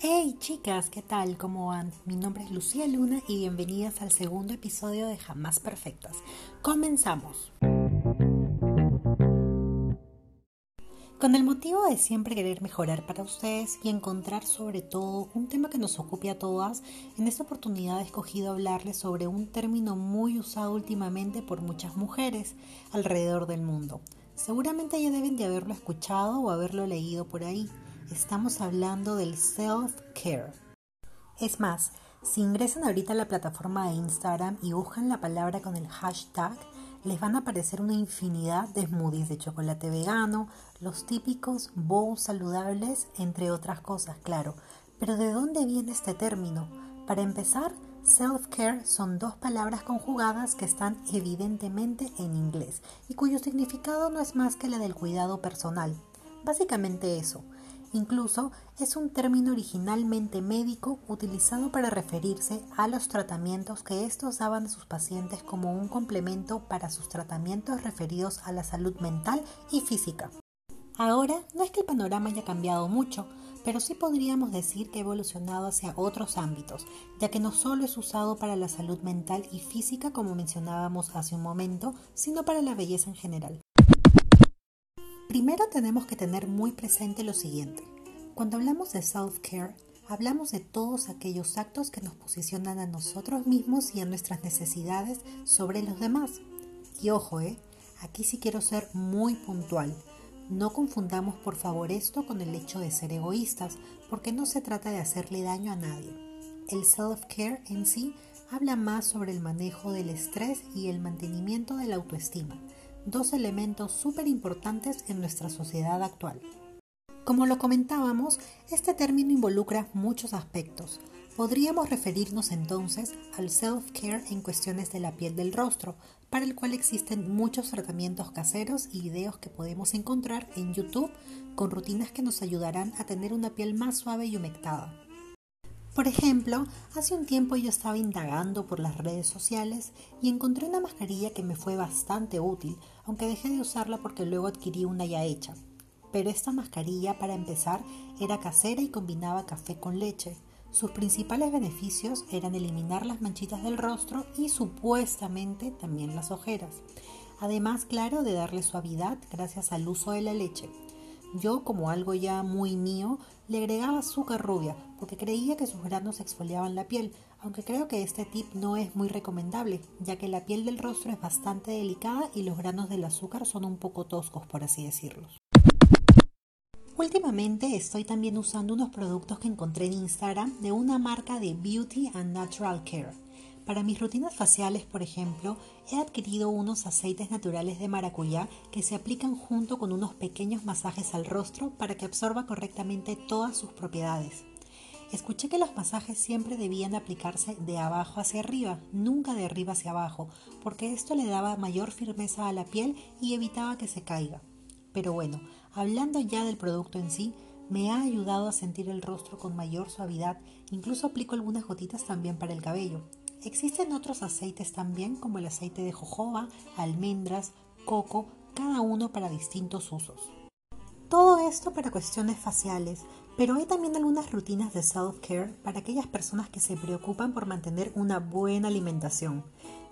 Hey chicas, ¿qué tal? ¿Cómo van? Mi nombre es Lucía Luna y bienvenidas al segundo episodio de Jamás Perfectas. Comenzamos. Con el motivo de siempre querer mejorar para ustedes y encontrar sobre todo un tema que nos ocupe a todas, en esta oportunidad he escogido hablarles sobre un término muy usado últimamente por muchas mujeres alrededor del mundo. Seguramente ya deben de haberlo escuchado o haberlo leído por ahí estamos hablando del self-care. Es más, si ingresan ahorita a la plataforma de Instagram y buscan la palabra con el hashtag, les van a aparecer una infinidad de smoothies de chocolate vegano, los típicos bowls saludables, entre otras cosas, claro. Pero ¿de dónde viene este término? Para empezar, self-care son dos palabras conjugadas que están evidentemente en inglés y cuyo significado no es más que la del cuidado personal. Básicamente eso. Incluso es un término originalmente médico utilizado para referirse a los tratamientos que estos daban a sus pacientes como un complemento para sus tratamientos referidos a la salud mental y física. Ahora no es que el panorama haya cambiado mucho, pero sí podríamos decir que ha evolucionado hacia otros ámbitos, ya que no solo es usado para la salud mental y física como mencionábamos hace un momento, sino para la belleza en general. Primero tenemos que tener muy presente lo siguiente. Cuando hablamos de self-care, hablamos de todos aquellos actos que nos posicionan a nosotros mismos y a nuestras necesidades sobre los demás. Y ojo, ¿eh? aquí sí quiero ser muy puntual. No confundamos por favor esto con el hecho de ser egoístas, porque no se trata de hacerle daño a nadie. El self-care en sí habla más sobre el manejo del estrés y el mantenimiento de la autoestima dos elementos súper importantes en nuestra sociedad actual. Como lo comentábamos, este término involucra muchos aspectos. Podríamos referirnos entonces al self-care en cuestiones de la piel del rostro, para el cual existen muchos tratamientos caseros y videos que podemos encontrar en YouTube con rutinas que nos ayudarán a tener una piel más suave y humectada. Por ejemplo, hace un tiempo yo estaba indagando por las redes sociales y encontré una mascarilla que me fue bastante útil, aunque dejé de usarla porque luego adquirí una ya hecha. Pero esta mascarilla, para empezar, era casera y combinaba café con leche. Sus principales beneficios eran eliminar las manchitas del rostro y supuestamente también las ojeras. Además, claro, de darle suavidad gracias al uso de la leche. Yo, como algo ya muy mío, le agregaba azúcar rubia porque creía que sus granos exfoliaban la piel, aunque creo que este tip no es muy recomendable, ya que la piel del rostro es bastante delicada y los granos del azúcar son un poco toscos, por así decirlo. Últimamente estoy también usando unos productos que encontré en Instagram de una marca de Beauty and Natural Care. Para mis rutinas faciales, por ejemplo, he adquirido unos aceites naturales de maracuyá que se aplican junto con unos pequeños masajes al rostro para que absorba correctamente todas sus propiedades. Escuché que los masajes siempre debían aplicarse de abajo hacia arriba, nunca de arriba hacia abajo, porque esto le daba mayor firmeza a la piel y evitaba que se caiga. Pero bueno, hablando ya del producto en sí, me ha ayudado a sentir el rostro con mayor suavidad, incluso aplico algunas gotitas también para el cabello. Existen otros aceites también como el aceite de jojoba, almendras, coco, cada uno para distintos usos. Todo esto para cuestiones faciales, pero hay también algunas rutinas de self-care para aquellas personas que se preocupan por mantener una buena alimentación.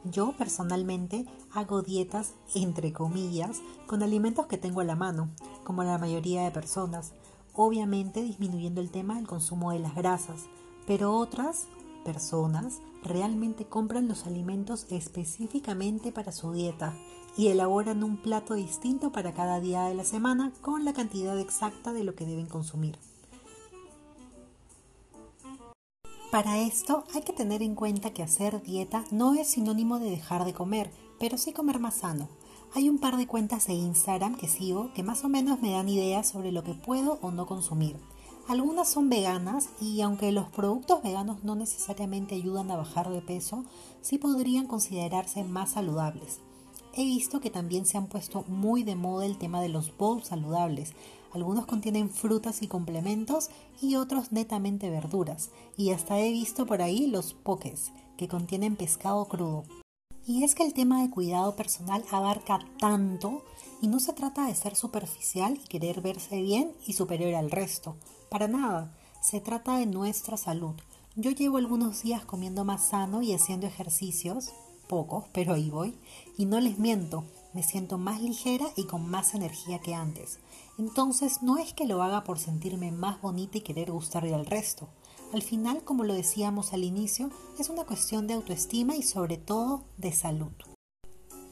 Yo personalmente hago dietas, entre comillas, con alimentos que tengo a la mano, como la mayoría de personas, obviamente disminuyendo el tema del consumo de las grasas, pero otras personas realmente compran los alimentos específicamente para su dieta y elaboran un plato distinto para cada día de la semana con la cantidad exacta de lo que deben consumir. Para esto hay que tener en cuenta que hacer dieta no es sinónimo de dejar de comer, pero sí comer más sano. Hay un par de cuentas de Instagram que sigo que más o menos me dan ideas sobre lo que puedo o no consumir. Algunas son veganas y aunque los productos veganos no necesariamente ayudan a bajar de peso, sí podrían considerarse más saludables. He visto que también se han puesto muy de moda el tema de los bowls saludables. Algunos contienen frutas y complementos y otros netamente verduras. Y hasta he visto por ahí los pokés, que contienen pescado crudo. Y es que el tema de cuidado personal abarca tanto y no se trata de ser superficial y querer verse bien y superior al resto. Para nada. se trata de nuestra salud. Yo llevo algunos días comiendo más sano y haciendo ejercicios, pocos, pero ahí voy, y no les miento, me siento más ligera y con más energía que antes. Entonces no es que lo haga por sentirme más bonita y querer gustarle al resto. Al final, como lo decíamos al inicio, es una cuestión de autoestima y sobre todo de salud.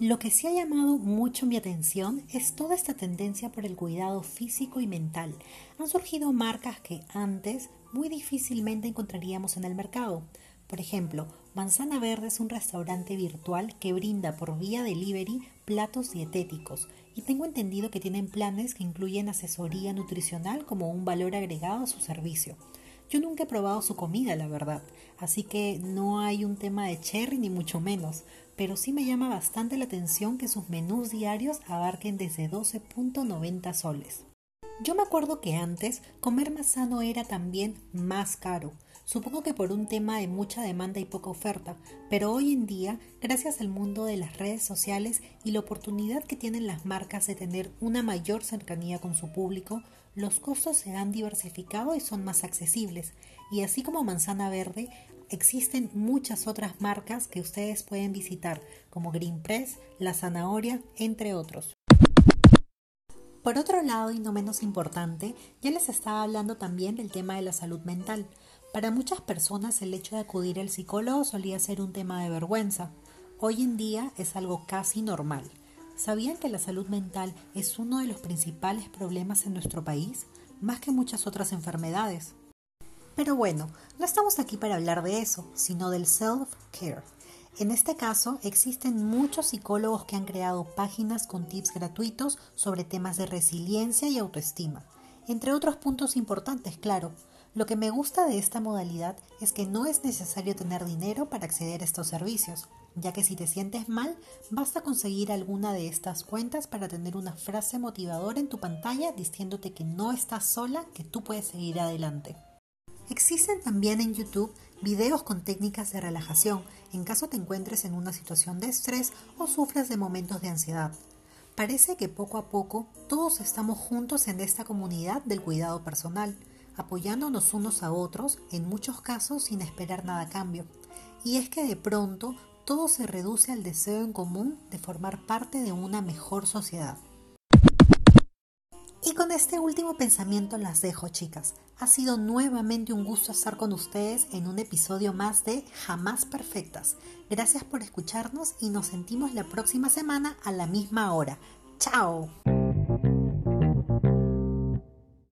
Lo que sí ha llamado mucho mi atención es toda esta tendencia por el cuidado físico y mental. Han surgido marcas que antes muy difícilmente encontraríamos en el mercado. Por ejemplo, Manzana Verde es un restaurante virtual que brinda por vía delivery platos dietéticos y tengo entendido que tienen planes que incluyen asesoría nutricional como un valor agregado a su servicio. Yo nunca he probado su comida, la verdad, así que no hay un tema de cherry ni mucho menos, pero sí me llama bastante la atención que sus menús diarios abarquen desde 12.90 soles. Yo me acuerdo que antes comer más sano era también más caro. Supongo que por un tema de mucha demanda y poca oferta, pero hoy en día, gracias al mundo de las redes sociales y la oportunidad que tienen las marcas de tener una mayor cercanía con su público, los costos se han diversificado y son más accesibles. Y así como Manzana Verde, existen muchas otras marcas que ustedes pueden visitar, como Green Press, La Zanahoria, entre otros. Por otro lado, y no menos importante, ya les estaba hablando también del tema de la salud mental. Para muchas personas el hecho de acudir al psicólogo solía ser un tema de vergüenza. Hoy en día es algo casi normal. ¿Sabían que la salud mental es uno de los principales problemas en nuestro país, más que muchas otras enfermedades? Pero bueno, no estamos aquí para hablar de eso, sino del self-care. En este caso, existen muchos psicólogos que han creado páginas con tips gratuitos sobre temas de resiliencia y autoestima, entre otros puntos importantes, claro. Lo que me gusta de esta modalidad es que no es necesario tener dinero para acceder a estos servicios, ya que si te sientes mal, basta conseguir alguna de estas cuentas para tener una frase motivadora en tu pantalla diciéndote que no estás sola, que tú puedes seguir adelante. Existen también en YouTube videos con técnicas de relajación en caso te encuentres en una situación de estrés o sufras de momentos de ansiedad. Parece que poco a poco todos estamos juntos en esta comunidad del cuidado personal, apoyándonos unos a otros, en muchos casos sin esperar nada a cambio. Y es que de pronto todo se reduce al deseo en común de formar parte de una mejor sociedad. Y con este último pensamiento las dejo, chicas. Ha sido nuevamente un gusto estar con ustedes en un episodio más de Jamás Perfectas. Gracias por escucharnos y nos sentimos la próxima semana a la misma hora. ¡Chao!